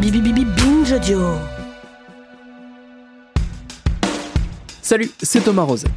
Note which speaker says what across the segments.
Speaker 1: Bibi Bibi.
Speaker 2: Salut, c'est Thomas Rozek.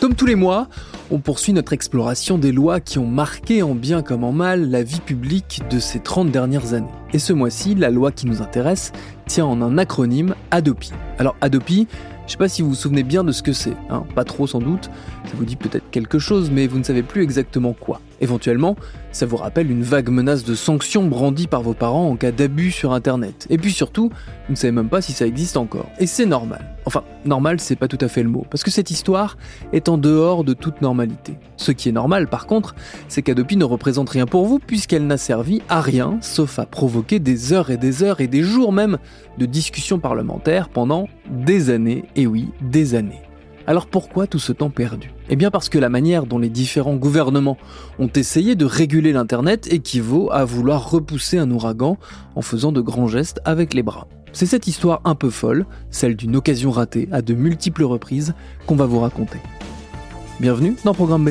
Speaker 2: Comme tous les mois, on poursuit notre exploration des lois qui ont marqué en bien comme en mal la vie publique de ces 30 dernières années. Et ce mois-ci, la loi qui nous intéresse tient en un acronyme ADOPI. Alors ADOPI, je sais pas si vous vous souvenez bien de ce que c'est, hein, pas trop sans doute, ça vous dit peut-être quelque chose mais vous ne savez plus exactement quoi. Éventuellement, ça vous rappelle une vague menace de sanctions brandie par vos parents en cas d'abus sur internet. Et puis surtout, vous ne savez même pas si ça existe encore. Et c'est normal. Enfin, normal, c'est pas tout à fait le mot, parce que cette histoire est en dehors de toute normalité. Ce qui est normal, par contre, c'est qu'Adopi ne représente rien pour vous, puisqu'elle n'a servi à rien, sauf à provoquer des heures et des heures et des jours même de discussions parlementaires pendant des années, et oui, des années. Alors pourquoi tout ce temps perdu? Eh bien parce que la manière dont les différents gouvernements ont essayé de réguler l'Internet équivaut à vouloir repousser un ouragan en faisant de grands gestes avec les bras. C'est cette histoire un peu folle, celle d'une occasion ratée à de multiples reprises, qu'on va vous raconter. Bienvenue dans Programme B.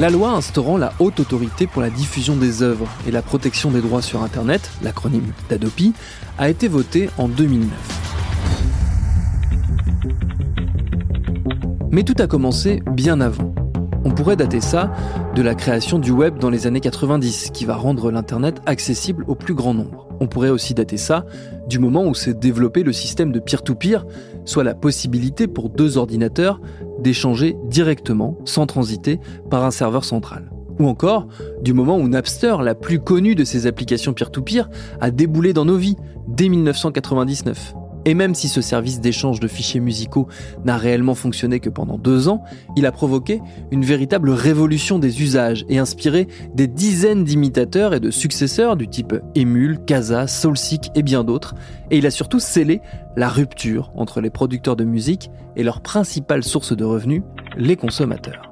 Speaker 2: La loi instaurant la Haute Autorité pour la diffusion des œuvres et la protection des droits sur Internet, l'acronyme d'ADOPI, a été votée en 2009. Mais tout a commencé bien avant. On pourrait dater ça de la création du web dans les années 90, qui va rendre l'Internet accessible au plus grand nombre. On pourrait aussi dater ça du moment où s'est développé le système de peer-to-peer, soit la possibilité pour deux ordinateurs d'échanger directement, sans transiter, par un serveur central. Ou encore du moment où Napster, la plus connue de ces applications peer-to-peer, a déboulé dans nos vies, dès 1999. Et même si ce service d'échange de fichiers musicaux n'a réellement fonctionné que pendant deux ans, il a provoqué une véritable révolution des usages et inspiré des dizaines d'imitateurs et de successeurs du type Emule, Casa, Soulseek et bien d'autres. Et il a surtout scellé la rupture entre les producteurs de musique et leur principale source de revenus, les consommateurs.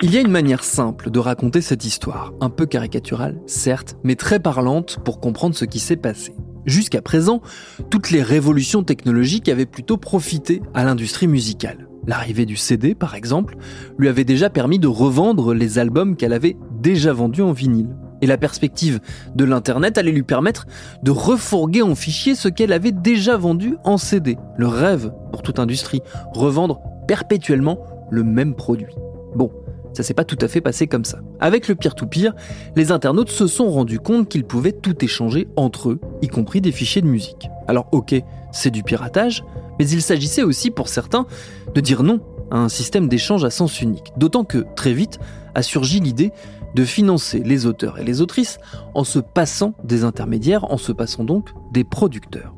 Speaker 2: Il y a une manière simple de raconter cette histoire, un peu caricaturale, certes, mais très parlante pour comprendre ce qui s'est passé. Jusqu'à présent, toutes les révolutions technologiques avaient plutôt profité à l'industrie musicale. L'arrivée du CD, par exemple, lui avait déjà permis de revendre les albums qu'elle avait déjà vendus en vinyle. Et la perspective de l'Internet allait lui permettre de refourguer en fichier ce qu'elle avait déjà vendu en CD. Le rêve pour toute industrie, revendre perpétuellement le même produit. Bon, ça s'est pas tout à fait passé comme ça. Avec le peer-to-peer, les internautes se sont rendus compte qu'ils pouvaient tout échanger entre eux, y compris des fichiers de musique. Alors ok, c'est du piratage, mais il s'agissait aussi pour certains de dire non à un système d'échange à sens unique. D'autant que, très vite, a surgi l'idée de financer les auteurs et les autrices en se passant des intermédiaires, en se passant donc des producteurs.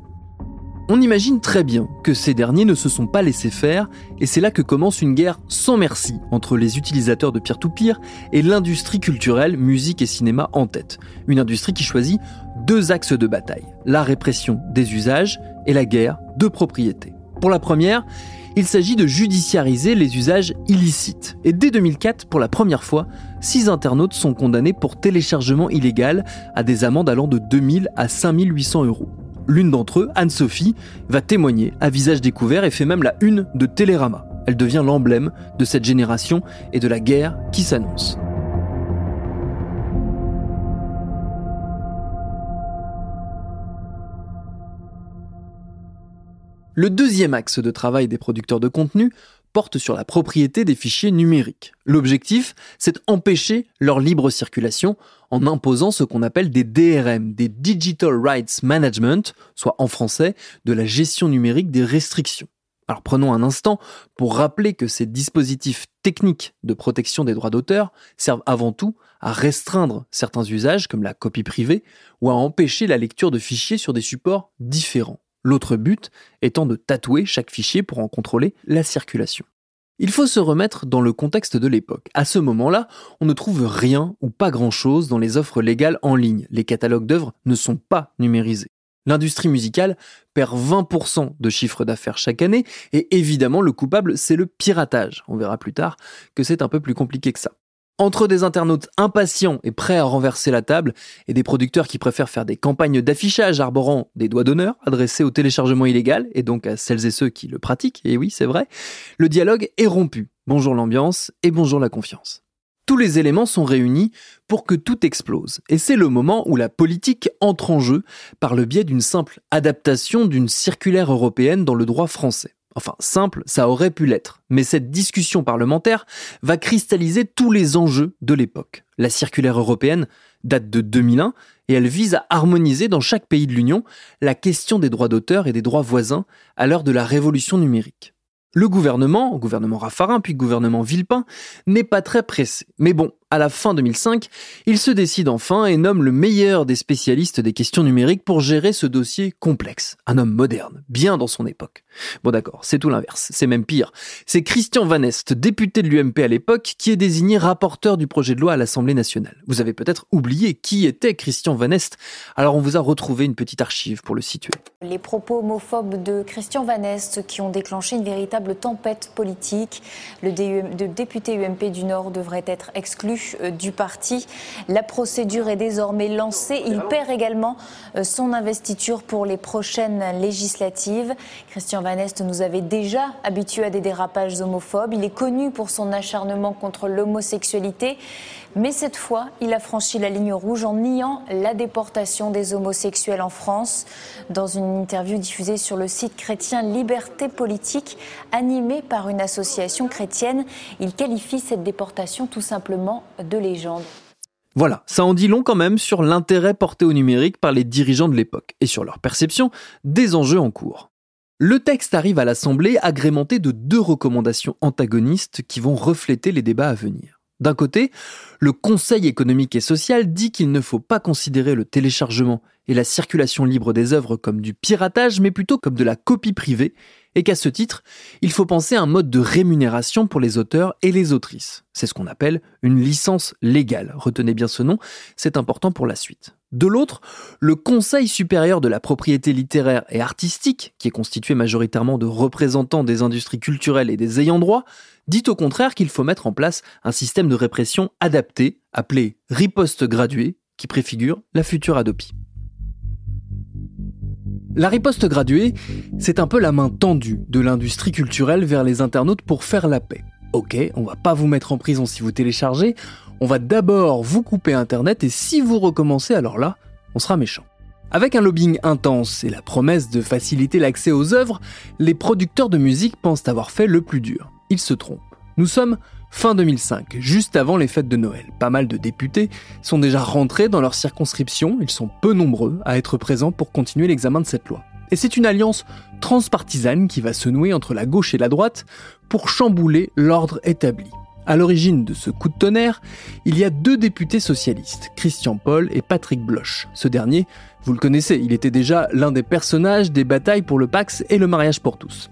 Speaker 2: On imagine très bien que ces derniers ne se sont pas laissés faire, et c'est là que commence une guerre sans merci entre les utilisateurs de peer-to-peer et l'industrie culturelle, musique et cinéma en tête. Une industrie qui choisit deux axes de bataille, la répression des usages et la guerre de propriété. Pour la première, il s'agit de judiciariser les usages illicites. Et dès 2004, pour la première fois, six internautes sont condamnés pour téléchargement illégal à des amendes allant de 2000 à 5800 euros. L'une d'entre eux, Anne-Sophie, va témoigner à visage découvert et fait même la une de Télérama. Elle devient l'emblème de cette génération et de la guerre qui s'annonce. Le deuxième axe de travail des producteurs de contenu porte sur la propriété des fichiers numériques. L'objectif, c'est d'empêcher leur libre circulation en imposant ce qu'on appelle des DRM, des Digital Rights Management, soit en français de la gestion numérique des restrictions. Alors prenons un instant pour rappeler que ces dispositifs techniques de protection des droits d'auteur servent avant tout à restreindre certains usages comme la copie privée ou à empêcher la lecture de fichiers sur des supports différents. L'autre but étant de tatouer chaque fichier pour en contrôler la circulation. Il faut se remettre dans le contexte de l'époque. À ce moment-là, on ne trouve rien ou pas grand-chose dans les offres légales en ligne. Les catalogues d'œuvres ne sont pas numérisés. L'industrie musicale perd 20% de chiffre d'affaires chaque année et évidemment le coupable c'est le piratage. On verra plus tard que c'est un peu plus compliqué que ça. Entre des internautes impatients et prêts à renverser la table et des producteurs qui préfèrent faire des campagnes d'affichage arborant des doigts d'honneur adressés au téléchargement illégal et donc à celles et ceux qui le pratiquent, et oui c'est vrai, le dialogue est rompu. Bonjour l'ambiance et bonjour la confiance. Tous les éléments sont réunis pour que tout explose. Et c'est le moment où la politique entre en jeu par le biais d'une simple adaptation d'une circulaire européenne dans le droit français. Enfin, simple, ça aurait pu l'être. Mais cette discussion parlementaire va cristalliser tous les enjeux de l'époque. La circulaire européenne date de 2001 et elle vise à harmoniser dans chaque pays de l'Union la question des droits d'auteur et des droits voisins à l'heure de la révolution numérique. Le gouvernement, gouvernement Raffarin puis gouvernement Villepin, n'est pas très pressé. Mais bon, à la fin 2005, il se décide enfin et nomme le meilleur des spécialistes des questions numériques pour gérer ce dossier complexe. Un homme moderne, bien dans son époque. Bon d'accord, c'est tout l'inverse, c'est même pire. C'est Christian Van Est, député de l'UMP à l'époque, qui est désigné rapporteur du projet de loi à l'Assemblée nationale. Vous avez peut-être oublié qui était Christian Van Est, alors on vous a retrouvé une petite archive pour le situer.
Speaker 3: Les propos homophobes de Christian Van Est qui ont déclenché une véritable tempête politique. Le, le député UMP du Nord devrait être exclu euh, du parti. La procédure est désormais lancée. Il perd également euh, son investiture pour les prochaines législatives. Christian Van Est nous avait déjà habitués à des dérapages homophobes. Il est connu pour son acharnement contre l'homosexualité. Mais cette fois, il a franchi la ligne rouge en niant la déportation des homosexuels en France. Dans une interview diffusée sur le site chrétien Liberté politique, animé par une association chrétienne, il qualifie cette déportation tout simplement de légende.
Speaker 2: Voilà, ça en dit long quand même sur l'intérêt porté au numérique par les dirigeants de l'époque et sur leur perception des enjeux en cours. Le texte arrive à l'Assemblée agrémenté de deux recommandations antagonistes qui vont refléter les débats à venir. D'un côté, le Conseil économique et social dit qu'il ne faut pas considérer le téléchargement et la circulation libre des œuvres comme du piratage, mais plutôt comme de la copie privée, et qu'à ce titre, il faut penser à un mode de rémunération pour les auteurs et les autrices. C'est ce qu'on appelle une licence légale. Retenez bien ce nom, c'est important pour la suite. De l'autre, le Conseil supérieur de la propriété littéraire et artistique, qui est constitué majoritairement de représentants des industries culturelles et des ayants droit, dit au contraire qu'il faut mettre en place un système de répression adapté, appelé riposte graduée, qui préfigure la future Adopi. La riposte graduée, c'est un peu la main tendue de l'industrie culturelle vers les internautes pour faire la paix. Ok, on va pas vous mettre en prison si vous téléchargez, on va d'abord vous couper Internet et si vous recommencez, alors là, on sera méchant. Avec un lobbying intense et la promesse de faciliter l'accès aux œuvres, les producteurs de musique pensent avoir fait le plus dur. Ils se trompent. Nous sommes fin 2005, juste avant les fêtes de Noël. Pas mal de députés sont déjà rentrés dans leur circonscription, ils sont peu nombreux à être présents pour continuer l'examen de cette loi. Et c'est une alliance transpartisane qui va se nouer entre la gauche et la droite pour chambouler l'ordre établi. À l'origine de ce coup de tonnerre, il y a deux députés socialistes, Christian Paul et Patrick Bloch. Ce dernier, vous le connaissez, il était déjà l'un des personnages des batailles pour le Pax et le mariage pour tous.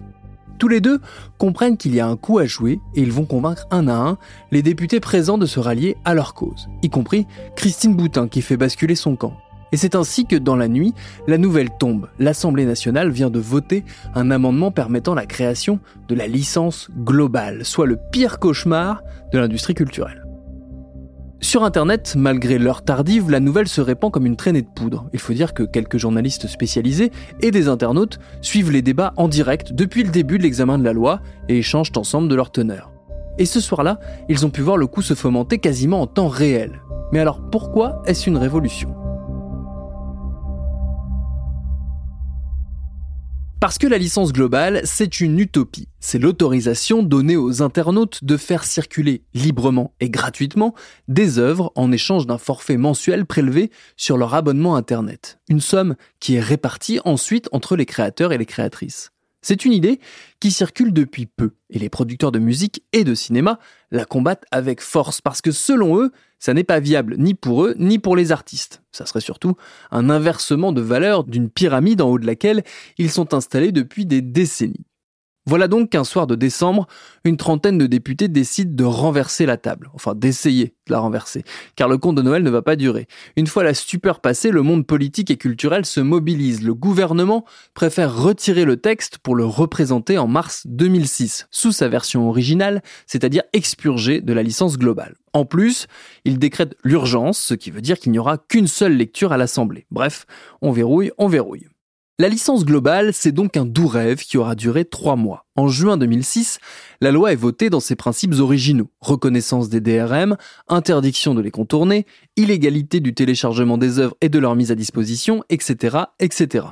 Speaker 2: Tous les deux comprennent qu'il y a un coup à jouer et ils vont convaincre un à un les députés présents de se rallier à leur cause, y compris Christine Boutin qui fait basculer son camp. Et c'est ainsi que dans la nuit, la nouvelle tombe. L'Assemblée nationale vient de voter un amendement permettant la création de la licence globale, soit le pire cauchemar de l'industrie culturelle. Sur Internet, malgré l'heure tardive, la nouvelle se répand comme une traînée de poudre. Il faut dire que quelques journalistes spécialisés et des internautes suivent les débats en direct depuis le début de l'examen de la loi et échangent ensemble de leur teneur. Et ce soir-là, ils ont pu voir le coup se fomenter quasiment en temps réel. Mais alors pourquoi est-ce une révolution? Parce que la licence globale, c'est une utopie. C'est l'autorisation donnée aux internautes de faire circuler librement et gratuitement des œuvres en échange d'un forfait mensuel prélevé sur leur abonnement Internet. Une somme qui est répartie ensuite entre les créateurs et les créatrices. C'est une idée qui circule depuis peu, et les producteurs de musique et de cinéma la combattent avec force, parce que selon eux, ça n'est pas viable ni pour eux, ni pour les artistes. Ça serait surtout un inversement de valeur d'une pyramide en haut de laquelle ils sont installés depuis des décennies. Voilà donc qu'un soir de décembre, une trentaine de députés décident de renverser la table, enfin d'essayer de la renverser, car le conte de Noël ne va pas durer. Une fois la stupeur passée, le monde politique et culturel se mobilise. Le gouvernement préfère retirer le texte pour le représenter en mars 2006, sous sa version originale, c'est-à-dire expurgé de la licence globale. En plus, il décrète l'urgence, ce qui veut dire qu'il n'y aura qu'une seule lecture à l'Assemblée. Bref, on verrouille, on verrouille. La licence globale, c'est donc un doux rêve qui aura duré trois mois. En juin 2006, la loi est votée dans ses principes originaux. Reconnaissance des DRM, interdiction de les contourner, illégalité du téléchargement des œuvres et de leur mise à disposition, etc., etc.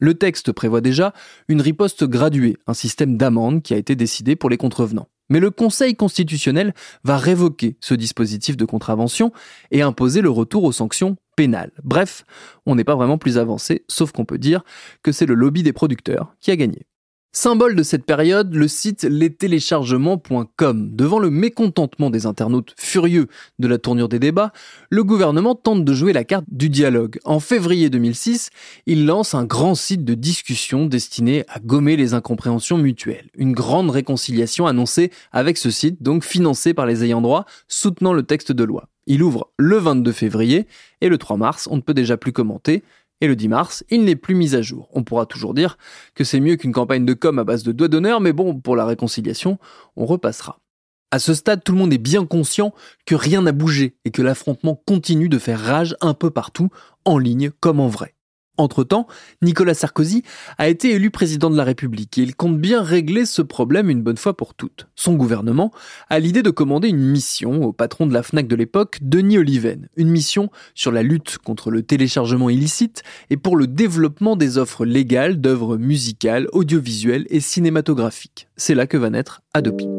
Speaker 2: Le texte prévoit déjà une riposte graduée, un système d'amende qui a été décidé pour les contrevenants. Mais le Conseil constitutionnel va révoquer ce dispositif de contravention et imposer le retour aux sanctions pénales. Bref, on n'est pas vraiment plus avancé, sauf qu'on peut dire que c'est le lobby des producteurs qui a gagné. Symbole de cette période, le site lestéléchargements.com. Devant le mécontentement des internautes furieux de la tournure des débats, le gouvernement tente de jouer la carte du dialogue. En février 2006, il lance un grand site de discussion destiné à gommer les incompréhensions mutuelles. Une grande réconciliation annoncée avec ce site, donc financé par les ayants droit, soutenant le texte de loi. Il ouvre le 22 février et le 3 mars, on ne peut déjà plus commenter. Et le 10 mars, il n'est plus mis à jour. On pourra toujours dire que c'est mieux qu'une campagne de com à base de doigts d'honneur, mais bon, pour la réconciliation, on repassera. À ce stade, tout le monde est bien conscient que rien n'a bougé et que l'affrontement continue de faire rage un peu partout, en ligne comme en vrai. Entre-temps, Nicolas Sarkozy a été élu président de la République et il compte bien régler ce problème une bonne fois pour toutes. Son gouvernement a l'idée de commander une mission au patron de la FNAC de l'époque, Denis Oliven, une mission sur la lutte contre le téléchargement illicite et pour le développement des offres légales d'œuvres musicales, audiovisuelles et cinématographiques. C'est là que va naître Adopi.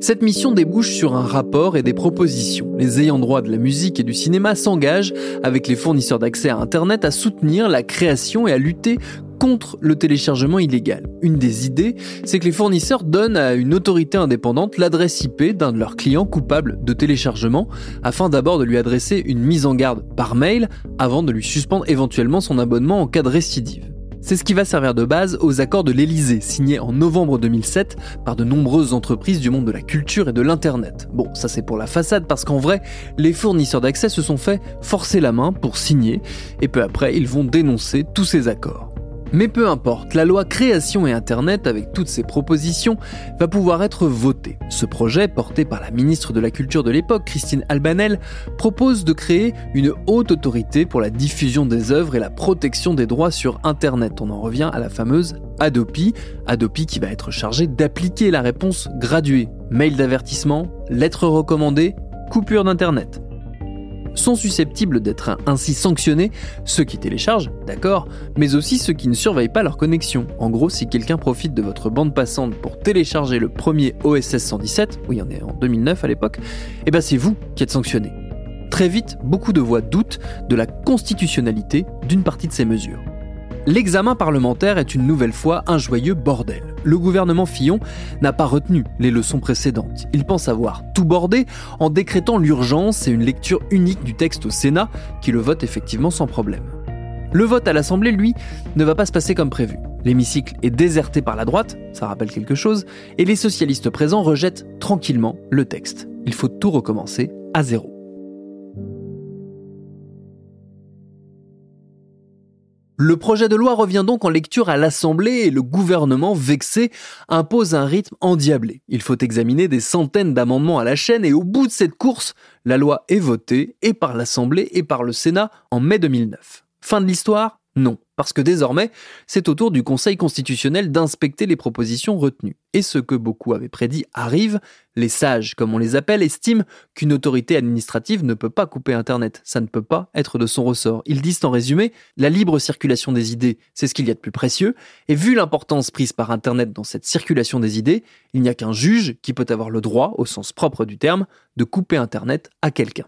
Speaker 2: Cette mission débouche sur un rapport et des propositions. Les ayants droit de la musique et du cinéma s'engagent avec les fournisseurs d'accès à Internet à soutenir la création et à lutter contre le téléchargement illégal. Une des idées, c'est que les fournisseurs donnent à une autorité indépendante l'adresse IP d'un de leurs clients coupables de téléchargement, afin d'abord de lui adresser une mise en garde par mail, avant de lui suspendre éventuellement son abonnement en cas de récidive. C'est ce qui va servir de base aux accords de l'Elysée, signés en novembre 2007 par de nombreuses entreprises du monde de la culture et de l'Internet. Bon, ça c'est pour la façade parce qu'en vrai, les fournisseurs d'accès se sont fait forcer la main pour signer et peu après ils vont dénoncer tous ces accords. Mais peu importe, la loi création et Internet, avec toutes ses propositions, va pouvoir être votée. Ce projet, porté par la ministre de la Culture de l'époque, Christine Albanel, propose de créer une haute autorité pour la diffusion des œuvres et la protection des droits sur Internet. On en revient à la fameuse Adopi, Adopi qui va être chargée d'appliquer la réponse graduée. Mail d'avertissement, lettre recommandée, coupure d'Internet sont susceptibles d'être ainsi sanctionnés ceux qui téléchargent, d'accord, mais aussi ceux qui ne surveillent pas leur connexion. En gros, si quelqu'un profite de votre bande passante pour télécharger le premier OSS 117, oui, on est en 2009 à l'époque, eh ben c'est vous qui êtes sanctionné. Très vite, beaucoup de voix doutent de la constitutionnalité d'une partie de ces mesures. L'examen parlementaire est une nouvelle fois un joyeux bordel. Le gouvernement Fillon n'a pas retenu les leçons précédentes. Il pense avoir tout bordé en décrétant l'urgence et une lecture unique du texte au Sénat qui le vote effectivement sans problème. Le vote à l'Assemblée, lui, ne va pas se passer comme prévu. L'hémicycle est déserté par la droite, ça rappelle quelque chose, et les socialistes présents rejettent tranquillement le texte. Il faut tout recommencer à zéro. Le projet de loi revient donc en lecture à l'Assemblée et le gouvernement, vexé, impose un rythme endiablé. Il faut examiner des centaines d'amendements à la chaîne et au bout de cette course, la loi est votée et par l'Assemblée et par le Sénat en mai 2009. Fin de l'histoire Non parce que désormais, c'est au tour du Conseil constitutionnel d'inspecter les propositions retenues. Et ce que beaucoup avaient prédit arrive, les sages, comme on les appelle, estiment qu'une autorité administrative ne peut pas couper Internet, ça ne peut pas être de son ressort. Ils disent en résumé, la libre circulation des idées, c'est ce qu'il y a de plus précieux, et vu l'importance prise par Internet dans cette circulation des idées, il n'y a qu'un juge qui peut avoir le droit, au sens propre du terme, de couper Internet à quelqu'un.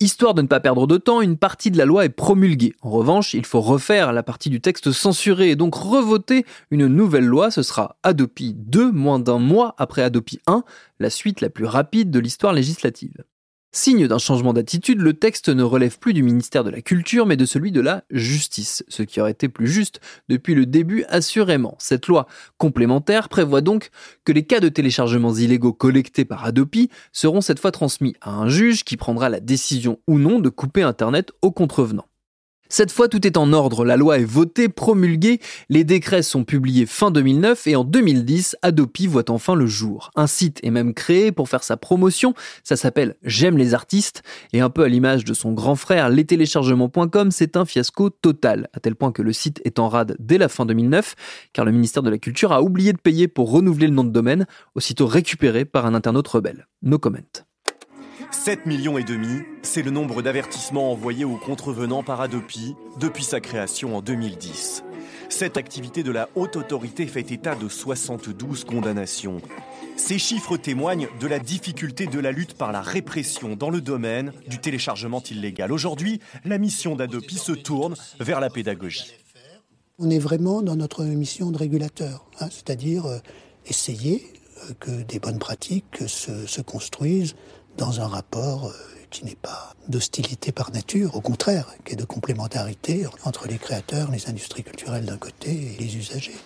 Speaker 2: Histoire de ne pas perdre de temps, une partie de la loi est promulguée. En revanche, il faut refaire la partie du texte censuré et donc revoter une nouvelle loi. Ce sera Adopi 2, moins d'un mois après Adopi 1, la suite la plus rapide de l'histoire législative. Signe d'un changement d'attitude, le texte ne relève plus du ministère de la Culture mais de celui de la Justice, ce qui aurait été plus juste depuis le début assurément. Cette loi complémentaire prévoit donc que les cas de téléchargements illégaux collectés par Adopi seront cette fois transmis à un juge qui prendra la décision ou non de couper Internet aux contrevenants. Cette fois, tout est en ordre, la loi est votée, promulguée, les décrets sont publiés fin 2009 et en 2010, Adopi voit enfin le jour. Un site est même créé pour faire sa promotion, ça s'appelle J'aime les artistes, et un peu à l'image de son grand frère, lestéléchargements.com, c'est un fiasco total, à tel point que le site est en rade dès la fin 2009, car le ministère de la Culture a oublié de payer pour renouveler le nom de domaine, aussitôt récupéré par un internaute rebelle. No comment.
Speaker 4: 7 millions et demi, c'est le nombre d'avertissements envoyés aux contrevenants par Adopi depuis sa création en 2010. Cette activité de la haute autorité fait état de 72 condamnations. Ces chiffres témoignent de la difficulté de la lutte par la répression dans le domaine du téléchargement illégal. Aujourd'hui, la mission d'Adopi se tourne vers la pédagogie.
Speaker 5: On est vraiment dans notre mission de régulateur, hein, c'est-à-dire euh, essayer euh, que des bonnes pratiques se, se construisent dans un rapport euh, qui n'est pas d'hostilité par nature, au contraire, qui est de complémentarité entre les créateurs, les industries culturelles d'un côté et les usagers.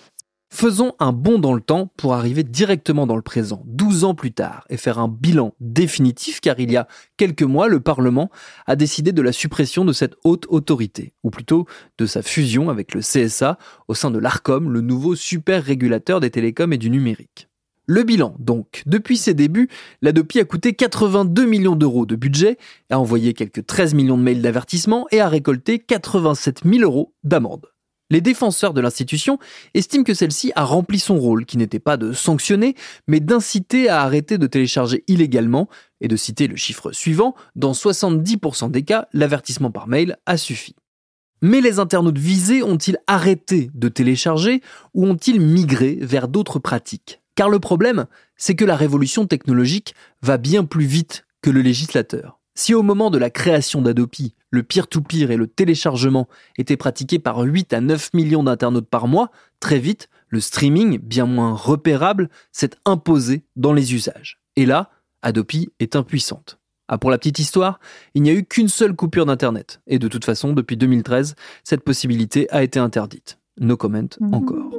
Speaker 2: Faisons un bond dans le temps pour arriver directement dans le présent, 12 ans plus tard, et faire un bilan définitif car il y a quelques mois, le Parlement a décidé de la suppression de cette haute autorité, ou plutôt de sa fusion avec le CSA au sein de l'ARCOM, le nouveau super régulateur des télécoms et du numérique. Le bilan, donc. Depuis ses débuts, l'Adopi a coûté 82 millions d'euros de budget, a envoyé quelques 13 millions de mails d'avertissement et a récolté 87 000 euros d'amende. Les défenseurs de l'institution estiment que celle-ci a rempli son rôle, qui n'était pas de sanctionner, mais d'inciter à arrêter de télécharger illégalement, et de citer le chiffre suivant, dans 70% des cas, l'avertissement par mail a suffi. Mais les internautes visés ont-ils arrêté de télécharger ou ont-ils migré vers d'autres pratiques? Car le problème, c'est que la révolution technologique va bien plus vite que le législateur. Si au moment de la création d'Adopi, le peer-to-peer et le téléchargement étaient pratiqués par 8 à 9 millions d'internautes par mois, très vite, le streaming, bien moins repérable, s'est imposé dans les usages. Et là, Adopi est impuissante. Ah, pour la petite histoire, il n'y a eu qu'une seule coupure d'Internet. Et de toute façon, depuis 2013, cette possibilité a été interdite. No comment encore.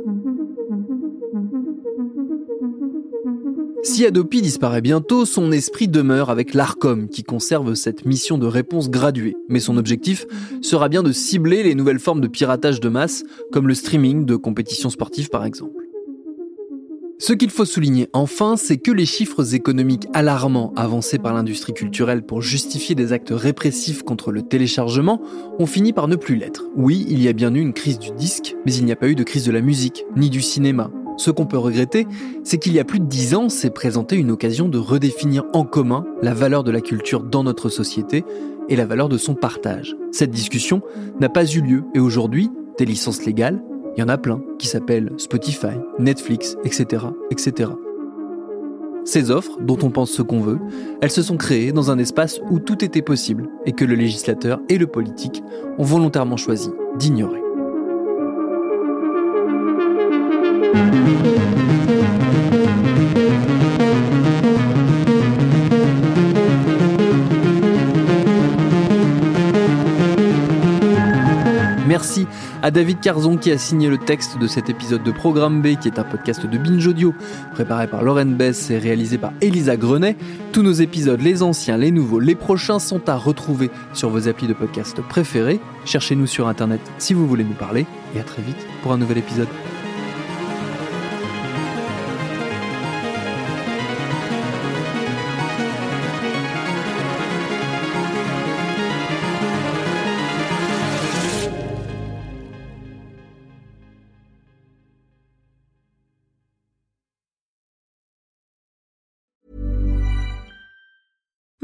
Speaker 2: Si Adopi disparaît bientôt, son esprit demeure avec l'ARCOM qui conserve cette mission de réponse graduée. Mais son objectif sera bien de cibler les nouvelles formes de piratage de masse, comme le streaming de compétitions sportives par exemple. Ce qu'il faut souligner enfin, c'est que les chiffres économiques alarmants avancés par l'industrie culturelle pour justifier des actes répressifs contre le téléchargement ont fini par ne plus l'être. Oui, il y a bien eu une crise du disque, mais il n'y a pas eu de crise de la musique, ni du cinéma, ce qu'on peut regretter, c'est qu'il y a plus de dix ans s'est présenté une occasion de redéfinir en commun la valeur de la culture dans notre société et la valeur de son partage. Cette discussion n'a pas eu lieu et aujourd'hui, des licences légales, il y en a plein qui s'appellent Spotify, Netflix, etc., etc. Ces offres, dont on pense ce qu'on veut, elles se sont créées dans un espace où tout était possible et que le législateur et le politique ont volontairement choisi d'ignorer. Merci à David Carzon qui a signé le texte de cet épisode de Programme B, qui est un podcast de Binge Audio, préparé par Lauren Bess et réalisé par Elisa Grenet. Tous nos épisodes, les anciens, les nouveaux, les prochains, sont à retrouver sur vos applis de podcast préférés. Cherchez-nous sur Internet si vous voulez nous parler, et à très vite pour un nouvel épisode.